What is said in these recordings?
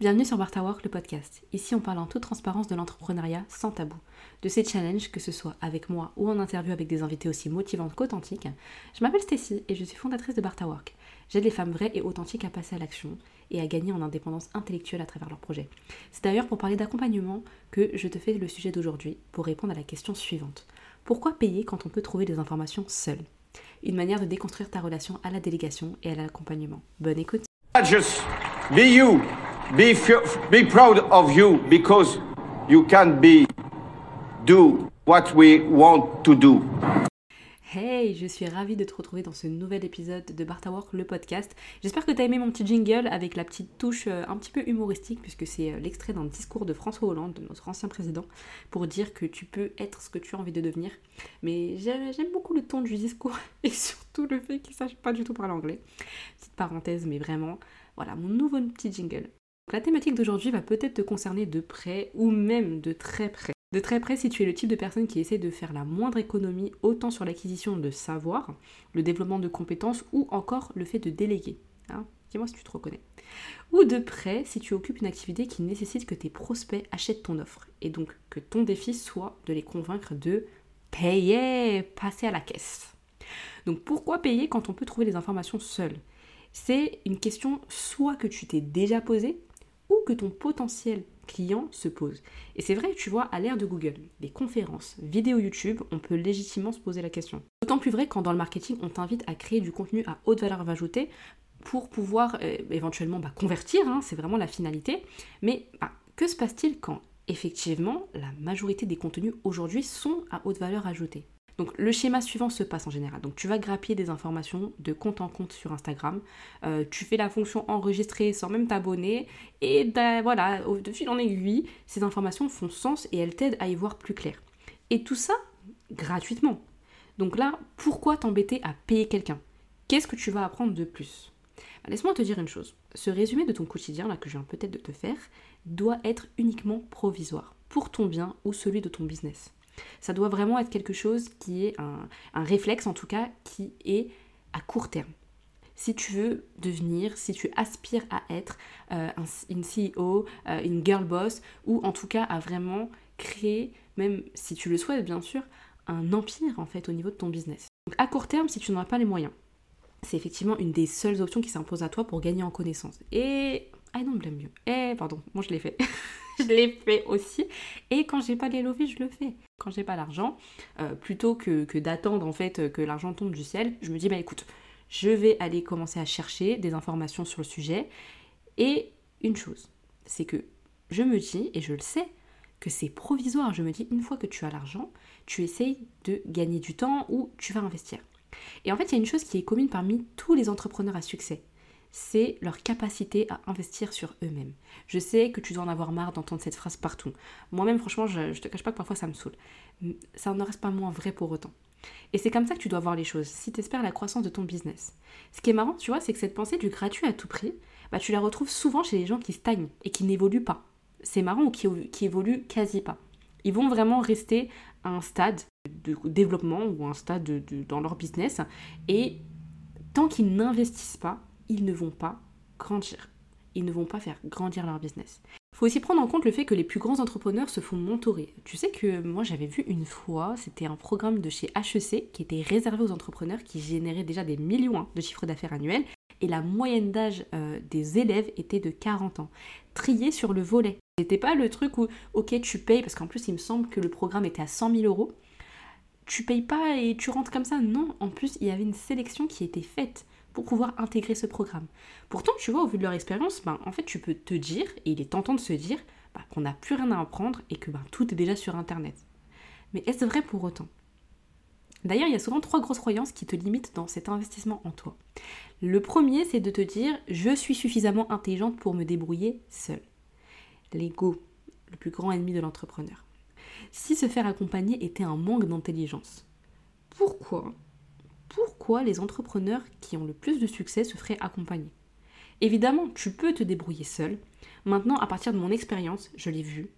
Bienvenue sur Bartawork, le podcast. Ici, on parle en toute transparence de l'entrepreneuriat sans tabou. De ces challenges, que ce soit avec moi ou en interview avec des invités aussi motivantes qu'authentiques. Je m'appelle Stacy et je suis fondatrice de Bartawork. J'aide les femmes vraies et authentiques à passer à l'action et à gagner en indépendance intellectuelle à travers leurs projets. C'est d'ailleurs pour parler d'accompagnement que je te fais le sujet d'aujourd'hui pour répondre à la question suivante. Pourquoi payer quand on peut trouver des informations seul Une manière de déconstruire ta relation à la délégation et à l'accompagnement. Bonne écoute. Just be you. Be, be proud of you because you can be do what we want to do. Hey, je suis ravie de te retrouver dans ce nouvel épisode de Bartawork, le podcast. J'espère que tu as aimé mon petit jingle avec la petite touche euh, un petit peu humoristique, puisque c'est euh, l'extrait d'un discours de François Hollande, de notre ancien président, pour dire que tu peux être ce que tu as envie de devenir. Mais j'aime beaucoup le ton du discours et surtout le fait qu'il ne sache pas du tout parler anglais. Petite parenthèse, mais vraiment, voilà, mon nouveau petit jingle. La thématique d'aujourd'hui va peut-être te concerner de près ou même de très près. De très près si tu es le type de personne qui essaie de faire la moindre économie autant sur l'acquisition de savoir, le développement de compétences ou encore le fait de déléguer. Hein Dis-moi si tu te reconnais. Ou de près si tu occupes une activité qui nécessite que tes prospects achètent ton offre et donc que ton défi soit de les convaincre de payer, passer à la caisse. Donc pourquoi payer quand on peut trouver les informations seul? C'est une question soit que tu t'es déjà posée, ou que ton potentiel client se pose. Et c'est vrai, tu vois, à l'ère de Google, des conférences, vidéos YouTube, on peut légitimement se poser la question. D'autant plus vrai quand dans le marketing, on t'invite à créer du contenu à haute valeur ajoutée pour pouvoir euh, éventuellement bah, convertir, hein, c'est vraiment la finalité. Mais bah, que se passe-t-il quand effectivement la majorité des contenus aujourd'hui sont à haute valeur ajoutée? Donc le schéma suivant se passe en général. Donc tu vas grappiller des informations de compte en compte sur Instagram. Euh, tu fais la fonction enregistrer sans même t'abonner. Et ben, voilà, de fil en aiguille, ces informations font sens et elles t'aident à y voir plus clair. Et tout ça gratuitement. Donc là, pourquoi t'embêter à payer quelqu'un? Qu'est-ce que tu vas apprendre de plus? Ben, Laisse-moi te dire une chose. Ce résumé de ton quotidien, là que je viens peut-être de te faire, doit être uniquement provisoire, pour ton bien ou celui de ton business. Ça doit vraiment être quelque chose qui est un, réflexe, en tout cas, qui est à court terme. Si tu veux devenir, si tu aspires à être euh, une CEO, euh, une girl boss, ou en tout cas à vraiment créer, même si tu le souhaites bien sûr, un empire en fait au niveau de ton business. Donc à court terme, si tu n'en as pas les moyens, c'est effectivement une des seules options qui s'impose à toi pour gagner en connaissance. Et I don't blame you. Eh, pardon, moi je l'ai fait. je l'ai fait aussi. Et quand j'ai pas les lovés, je le fais. Quand j'ai pas l'argent, euh, plutôt que, que d'attendre en fait que l'argent tombe du ciel, je me dis bah écoute, je vais aller commencer à chercher des informations sur le sujet. Et une chose, c'est que je me dis, et je le sais, que c'est provisoire. Je me dis, une fois que tu as l'argent, tu essayes de gagner du temps ou tu vas investir. Et en fait, il y a une chose qui est commune parmi tous les entrepreneurs à succès c'est leur capacité à investir sur eux-mêmes. Je sais que tu dois en avoir marre d'entendre cette phrase partout. Moi-même, franchement, je, ne te cache pas que parfois ça me saoule. Ça ne reste pas moins vrai pour autant. Et c'est comme ça que tu dois voir les choses, si tu espères la croissance de ton business. Ce qui est marrant, tu vois, c'est que cette pensée du gratuit à tout prix, bah, tu la retrouves souvent chez les gens qui stagnent et qui n'évoluent pas. C'est marrant ou qui, qui évoluent quasi pas. Ils vont vraiment rester à un stade de développement ou un stade dans leur business et tant qu'ils n'investissent pas, ils ne vont pas grandir. Ils ne vont pas faire grandir leur business. Il faut aussi prendre en compte le fait que les plus grands entrepreneurs se font mentorer. Tu sais que moi j'avais vu une fois, c'était un programme de chez HEC qui était réservé aux entrepreneurs qui généraient déjà des millions hein, de chiffres d'affaires annuels et la moyenne d'âge euh, des élèves était de 40 ans. Triés sur le volet. C'était pas le truc où, ok, tu payes, parce qu'en plus il me semble que le programme était à 100 000 euros. Tu payes pas et tu rentres comme ça. Non, en plus il y avait une sélection qui était faite pour pouvoir intégrer ce programme. Pourtant, tu vois, au vu de leur expérience, ben, en fait, tu peux te dire, et il est tentant de se dire, ben, qu'on n'a plus rien à apprendre et que ben, tout est déjà sur Internet. Mais est-ce vrai pour autant? D'ailleurs, il y a souvent trois grosses croyances qui te limitent dans cet investissement en toi. Le premier, c'est de te dire je suis suffisamment intelligente pour me débrouiller seule. L'ego, le plus grand ennemi de l'entrepreneur. Si se faire accompagner était un manque d'intelligence, pourquoi? Pourquoi les entrepreneurs qui ont le plus de succès se feraient accompagner. Évidemment, tu peux te débrouiller seul. Maintenant, à partir de mon expérience, je l'ai vu,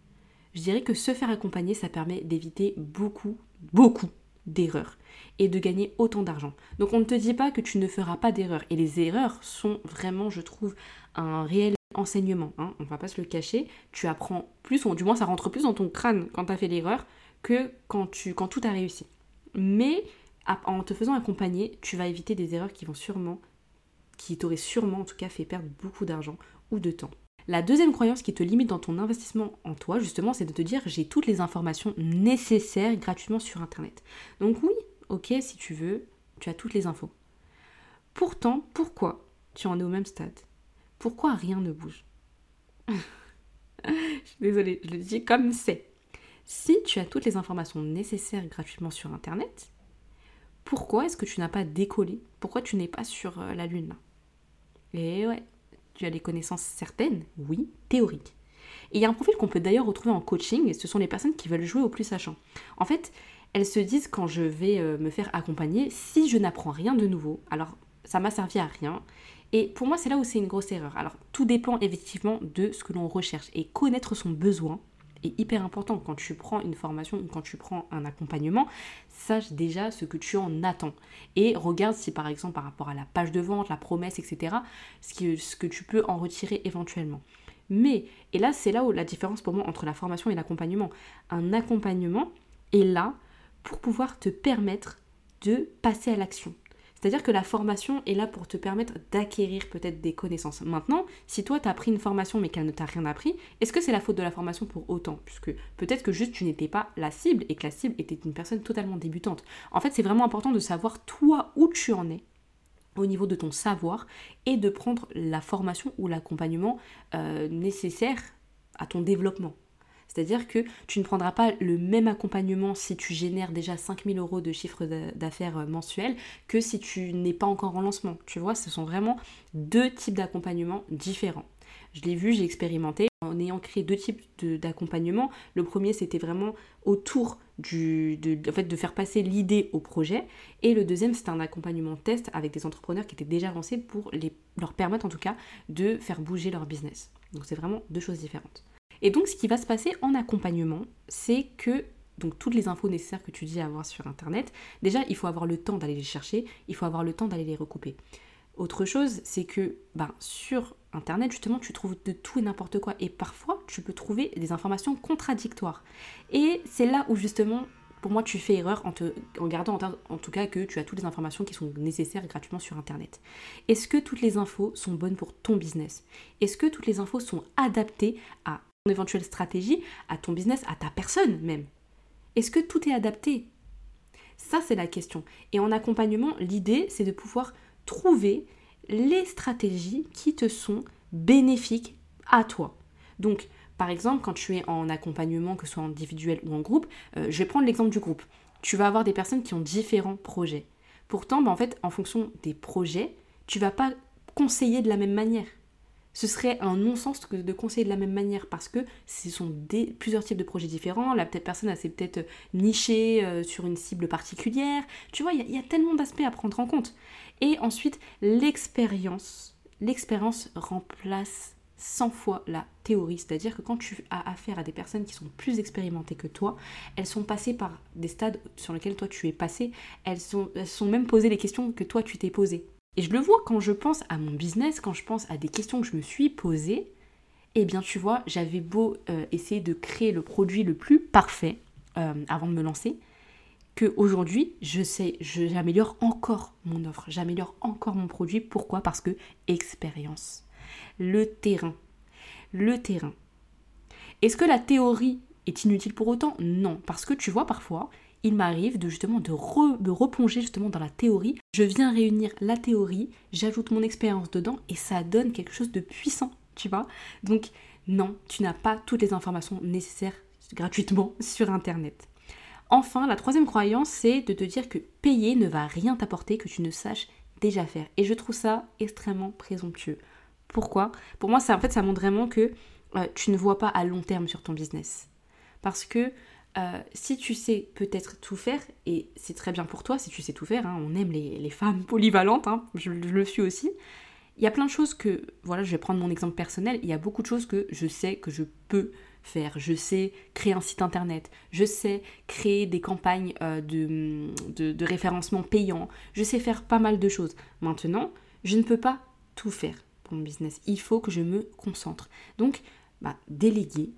je dirais que se faire accompagner, ça permet d'éviter beaucoup, beaucoup d'erreurs et de gagner autant d'argent. Donc on ne te dit pas que tu ne feras pas d'erreurs. Et les erreurs sont vraiment, je trouve, un réel enseignement, hein, on va pas se le cacher, tu apprends plus, ou du moins ça rentre plus dans ton crâne quand tu as fait l'erreur que quand, tu, quand tout a réussi. Mais en te faisant accompagner, tu vas éviter des erreurs qui vont sûrement, qui t'auraient sûrement en tout cas fait perdre beaucoup d'argent ou de temps. La deuxième croyance qui te limite dans ton investissement en toi, justement, c'est de te dire j'ai toutes les informations nécessaires gratuitement sur Internet. Donc oui, ok, si tu veux, tu as toutes les infos. Pourtant, pourquoi tu en es au même stade? Pourquoi rien ne bouge? Je suis désolée, je le dis comme c'est. Si tu as toutes les informations nécessaires gratuitement sur Internet, pourquoi est-ce que tu n'as pas décollé? Pourquoi tu n'es pas sur euh, la Lune là? Et ouais, tu as des connaissances certaines, oui, théoriques. Et il y a un profil qu'on peut d'ailleurs retrouver en coaching, et ce sont les personnes qui veulent jouer au plus sachant. En fait, elles se disent quand je vais euh, me faire accompagner, si je n'apprends rien de nouveau, alors ça m'a servi à rien. Et pour moi, c'est là où c'est une grosse erreur. Alors, tout dépend effectivement de ce que l'on recherche. Et connaître son besoin est hyper important. Quand tu prends une formation ou quand tu prends un accompagnement, sache déjà ce que tu en attends. Et regarde si par exemple par rapport à la page de vente, la promesse, etc., ce, ce que tu peux en retirer éventuellement. Mais, et là c'est là où la différence pour moi entre la formation et l'accompagnement. Un accompagnement est là pour pouvoir te permettre de passer à l'action. C'est-à-dire que la formation est là pour te permettre d'acquérir peut-être des connaissances. Maintenant, si toi tu as pris une formation mais qu'elle ne t'a rien appris, est-ce que c'est la faute de la formation pour autant? Puisque peut-être que juste tu n'étais pas la cible et que la cible était une personne totalement débutante. En fait, c'est vraiment important de savoir toi où tu en es au niveau de ton savoir et de prendre la formation ou l'accompagnement euh, nécessaire à ton développement. C'est-à-dire que tu ne prendras pas le même accompagnement si tu génères déjà 5000 euros de chiffre d'affaires euh, mensuel que si tu n'es pas encore en lancement. Tu vois, ce sont vraiment deux types d'accompagnement différents. Je l'ai vu, j'ai expérimenté en ayant créé deux types d'accompagnement. Le premier, c'était vraiment autour de, faire passer l'idée au projet. Et le deuxième, c'était un accompagnement test avec des entrepreneurs qui étaient déjà lancés pour leur permettre en tout cas de faire bouger leur business. Donc c'est vraiment deux choses différentes. Et donc ce qui va se passer en accompagnement, c'est que donc toutes les infos nécessaires que tu dis avoir sur internet, déjà il faut avoir le temps d'aller les chercher, il faut avoir le temps d'aller les recouper. Autre chose, c'est que ben, sur internet justement tu trouves de tout et n'importe quoi et parfois tu peux trouver des informations contradictoires. Et c'est là où justement pour moi, tu fais erreur en, te, en gardant en, tout cas que tu as toutes les informations qui sont nécessaires gratuitement sur Internet. Est-ce que toutes les infos sont bonnes pour ton business? Est-ce que toutes les infos sont adaptées à éventuelle stratégie, à ton business, à ta personne même. Est-ce que tout est adapté? Ça, c'est la question. Et en accompagnement, l'idée, c'est de pouvoir trouver les stratégies qui te sont bénéfiques à toi. Donc, par exemple, quand tu es en accompagnement, que ce soit individuel ou en groupe, euh, je vais prendre l'exemple du groupe. Tu vas avoir des personnes qui ont différents projets. Pourtant, bah, en fait, en fonction des projets, tu vas pas conseiller de la même manière ce serait un non-sens de conseiller de la même manière parce que ce sont plusieurs types de projets différents. La personne s'est peut-être nichée euh, sur une cible particulière. Tu vois, il y, a tellement d'aspects à prendre en compte. Et ensuite, l'expérience. L'expérience remplace 100 fois la théorie. C'est-à-dire que quand tu as affaire à des personnes qui sont plus expérimentées que toi, elles sont passées par des stades sur lesquels toi tu es passé. Elles sont, elles sont même posées les questions que toi tu t'es posées. Et je le vois quand je pense à mon business, quand je pense à des questions que je me suis posées, eh bien tu vois, j'avais beau euh, essayer de créer le produit le plus parfait euh, avant de me lancer, que aujourd'hui, je sais, j'améliore encore mon offre, j'améliore encore mon produit. Pourquoi? Parce que expérience. Le terrain. Le terrain. Est-ce que la théorie est inutile pour autant? Non, parce que tu vois parfois, il m'arrive de justement de, replonger justement dans la théorie. Je viens réunir la théorie, j'ajoute mon expérience dedans et ça donne quelque chose de puissant, tu vois. Donc non, tu n'as pas toutes les informations nécessaires gratuitement sur Internet. Enfin, la troisième croyance, c'est de te dire que payer ne va rien t'apporter que tu ne saches déjà faire. Et je trouve ça extrêmement présomptueux. Pourquoi? Pour moi, ça, en fait, ça montre vraiment que euh, tu ne vois pas à long terme sur ton business. Parce que euh, si tu sais peut-être tout faire, et c'est très bien pour toi si tu sais tout faire, hein, on aime les, femmes polyvalentes, hein, je, le suis aussi, il y a plein de choses que, voilà, je vais prendre mon exemple personnel, il y a beaucoup de choses que je sais que je peux faire. Je sais créer un site internet, je sais créer des campagnes euh, de, référencement payant, je sais faire pas mal de choses. Maintenant, je ne peux pas tout faire mon business. Il faut que je me concentre. Donc, bah, déléguer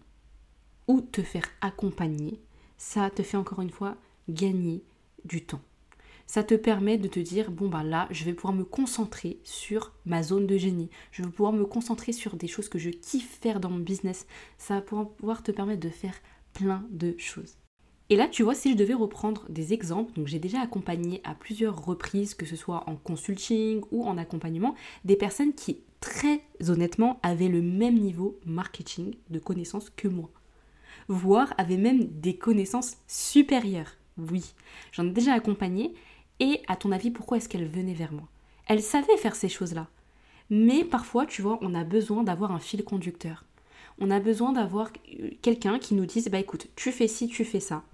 ou te faire accompagner, ça te fait encore une fois gagner du temps. Ça te permet de te dire, bon bah là, je vais pouvoir me concentrer sur ma zone de génie. Je vais pouvoir me concentrer sur des choses que je kiffe faire dans mon business. Ça va pouvoir te permettre de faire plein de choses. Et là, tu vois, si je devais reprendre des exemples, donc j'ai déjà accompagné à plusieurs reprises, que ce soit en consulting ou en accompagnement, des personnes qui, très honnêtement, avaient le même niveau marketing de connaissances que moi. Voire avaient même des connaissances supérieures. Oui, j'en ai déjà accompagné. Et à ton avis, pourquoi est-ce qu'elle venait vers moi? Elle savait faire ces choses-là. Mais parfois, tu vois, on a besoin d'avoir un fil conducteur. On a besoin d'avoir quelqu'un qui nous dise, bah écoute, tu fais ci, tu fais ça.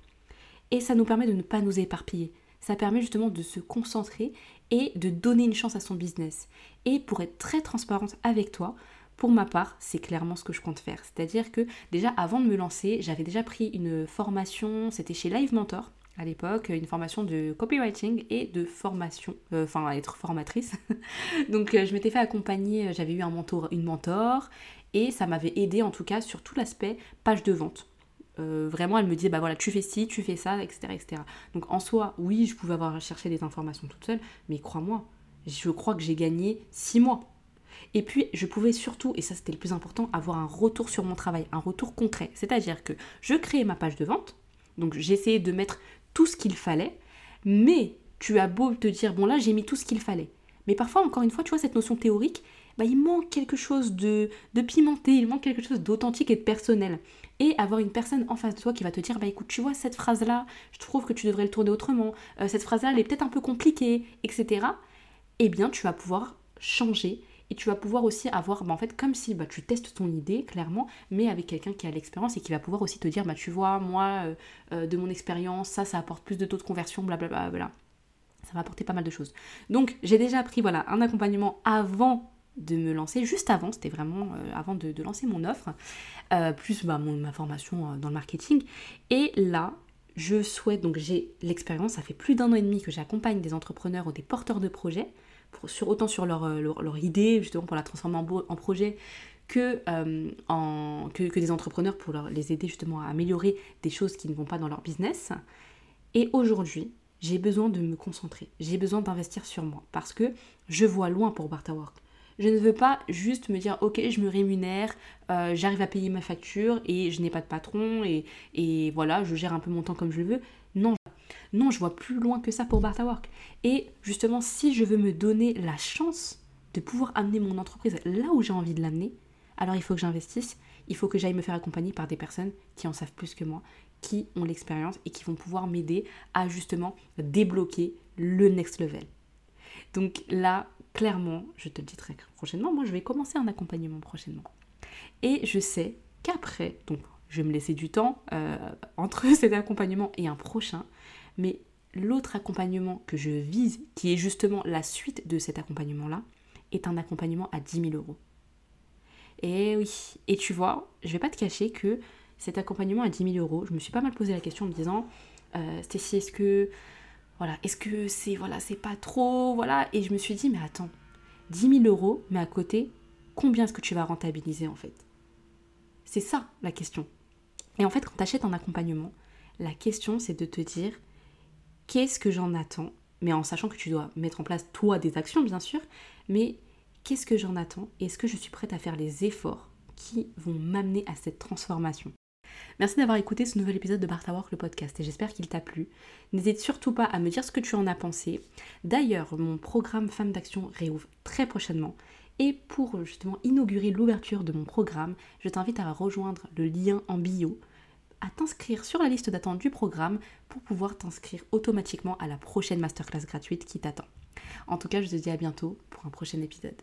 Et ça nous permet de ne pas nous éparpiller. Ça permet justement de se concentrer et de donner une chance à son business. Et pour être très transparente avec toi, pour ma part, c'est clairement ce que je compte faire. C'est-à-dire que déjà avant de me lancer, j'avais déjà pris une formation, c'était chez Live Mentor à l'époque, une formation de copywriting et de formation, euh, enfin être formatrice. Donc euh, je m'étais fait accompagner, euh, j'avais eu un mentor, une mentor et ça m'avait aidé en tout cas sur tout l'aspect page de vente. Vraiment, elle me disait, bah voilà, tu fais ci, tu fais ça, etc., etc. Donc en soi, oui, je pouvais avoir cherché des informations toute seule, mais crois-moi, je crois que j'ai gagné six mois. Et puis, je pouvais surtout, et ça c'était le plus important, avoir un retour sur mon travail, un retour concret. C'est-à-dire que je créais ma page de vente, donc j'essayais de mettre tout ce qu'il fallait, mais tu as beau te dire, bon là, j'ai mis tout ce qu'il fallait. Mais parfois, encore une fois, tu vois, cette notion théorique, bah, il manque quelque chose de, de pimenté, il manque quelque chose d'authentique et de personnel. Et avoir une personne en face de toi qui va te dire, bah écoute, tu vois, cette phrase-là, je trouve que tu devrais le tourner autrement, euh, cette phrase-là, elle est peut-être un peu compliquée, etc. Eh bien, tu vas pouvoir changer et tu vas pouvoir aussi avoir, bah, en fait, comme si bah, tu testes ton idée, clairement, mais avec quelqu'un qui a l'expérience et qui va pouvoir aussi te dire, bah tu vois, moi, euh, euh, de mon expérience, ça, ça apporte plus de taux de conversion, blablabla. Bla, Ça va apporter pas mal de choses. Donc, j'ai déjà pris, voilà, un accompagnement avant de me lancer juste avant, c'était vraiment euh, avant de, lancer mon offre, plus bah, ma formation dans le marketing. Et là, je souhaite, donc j'ai l'expérience, ça fait plus d'un an et demi que j'accompagne des entrepreneurs ou des porteurs de projets, sur, autant sur leur, leur, idée, justement pour la transformer en, projet, que, en, que, des entrepreneurs pour leur, les aider justement à améliorer des choses qui ne vont pas dans leur business. Et aujourd'hui, j'ai besoin de me concentrer, j'ai besoin d'investir sur moi, parce que je vois loin pour Barta Work. Je ne veux pas juste me dire ok je me rémunère, euh, j'arrive à payer ma facture et je n'ai pas de patron et, voilà je gère un peu mon temps comme je le veux. Non, je vois plus loin que ça pour Barta Work. Et justement si je veux me donner la chance de pouvoir amener mon entreprise là où j'ai envie de l'amener, alors il faut que j'investisse, il faut que j'aille me faire accompagner par des personnes qui en savent plus que moi, qui ont l'expérience et qui vont pouvoir m'aider à justement débloquer le next level. Donc là, clairement, je te le dis très prochainement, moi je vais commencer un accompagnement prochainement. Et je sais qu'après, donc je vais me laisser du temps euh, entre cet accompagnement et un prochain, mais l'autre accompagnement que je vise, qui est justement la suite de cet accompagnement-là, est un accompagnement à 10 000 euros. Et oui, et tu vois, je vais pas te cacher que cet accompagnement à 10 000 euros, je me suis pas mal posé la question en me disant, euh, Stécie, est-ce que voilà, est-ce que c'est pas trop, voilà. Et je me suis dit, mais attends, 10 000 euros, mais à côté, combien est-ce que tu vas rentabiliser en fait? C'est ça la question. Et en fait, quand tu achètes un accompagnement, la question c'est de te dire, qu'est-ce que j'en attends Mais en sachant que tu dois mettre en place toi des actions, bien sûr, mais qu'est-ce que j'en attends Est-ce que je suis prête à faire les efforts qui vont m'amener à cette transformation? Merci d'avoir écouté ce nouvel épisode de Barta Work, le podcast, et j'espère qu'il t'a plu. N'hésite surtout pas à me dire ce que tu en as pensé. D'ailleurs, mon programme Femmes d'Action réouvre très prochainement. Et pour justement inaugurer l'ouverture de mon programme, je t'invite à rejoindre le lien en bio, à t'inscrire sur la liste d'attente du programme pour pouvoir t'inscrire automatiquement à la prochaine masterclass gratuite qui t'attend. En tout cas, je te dis à bientôt pour un prochain épisode.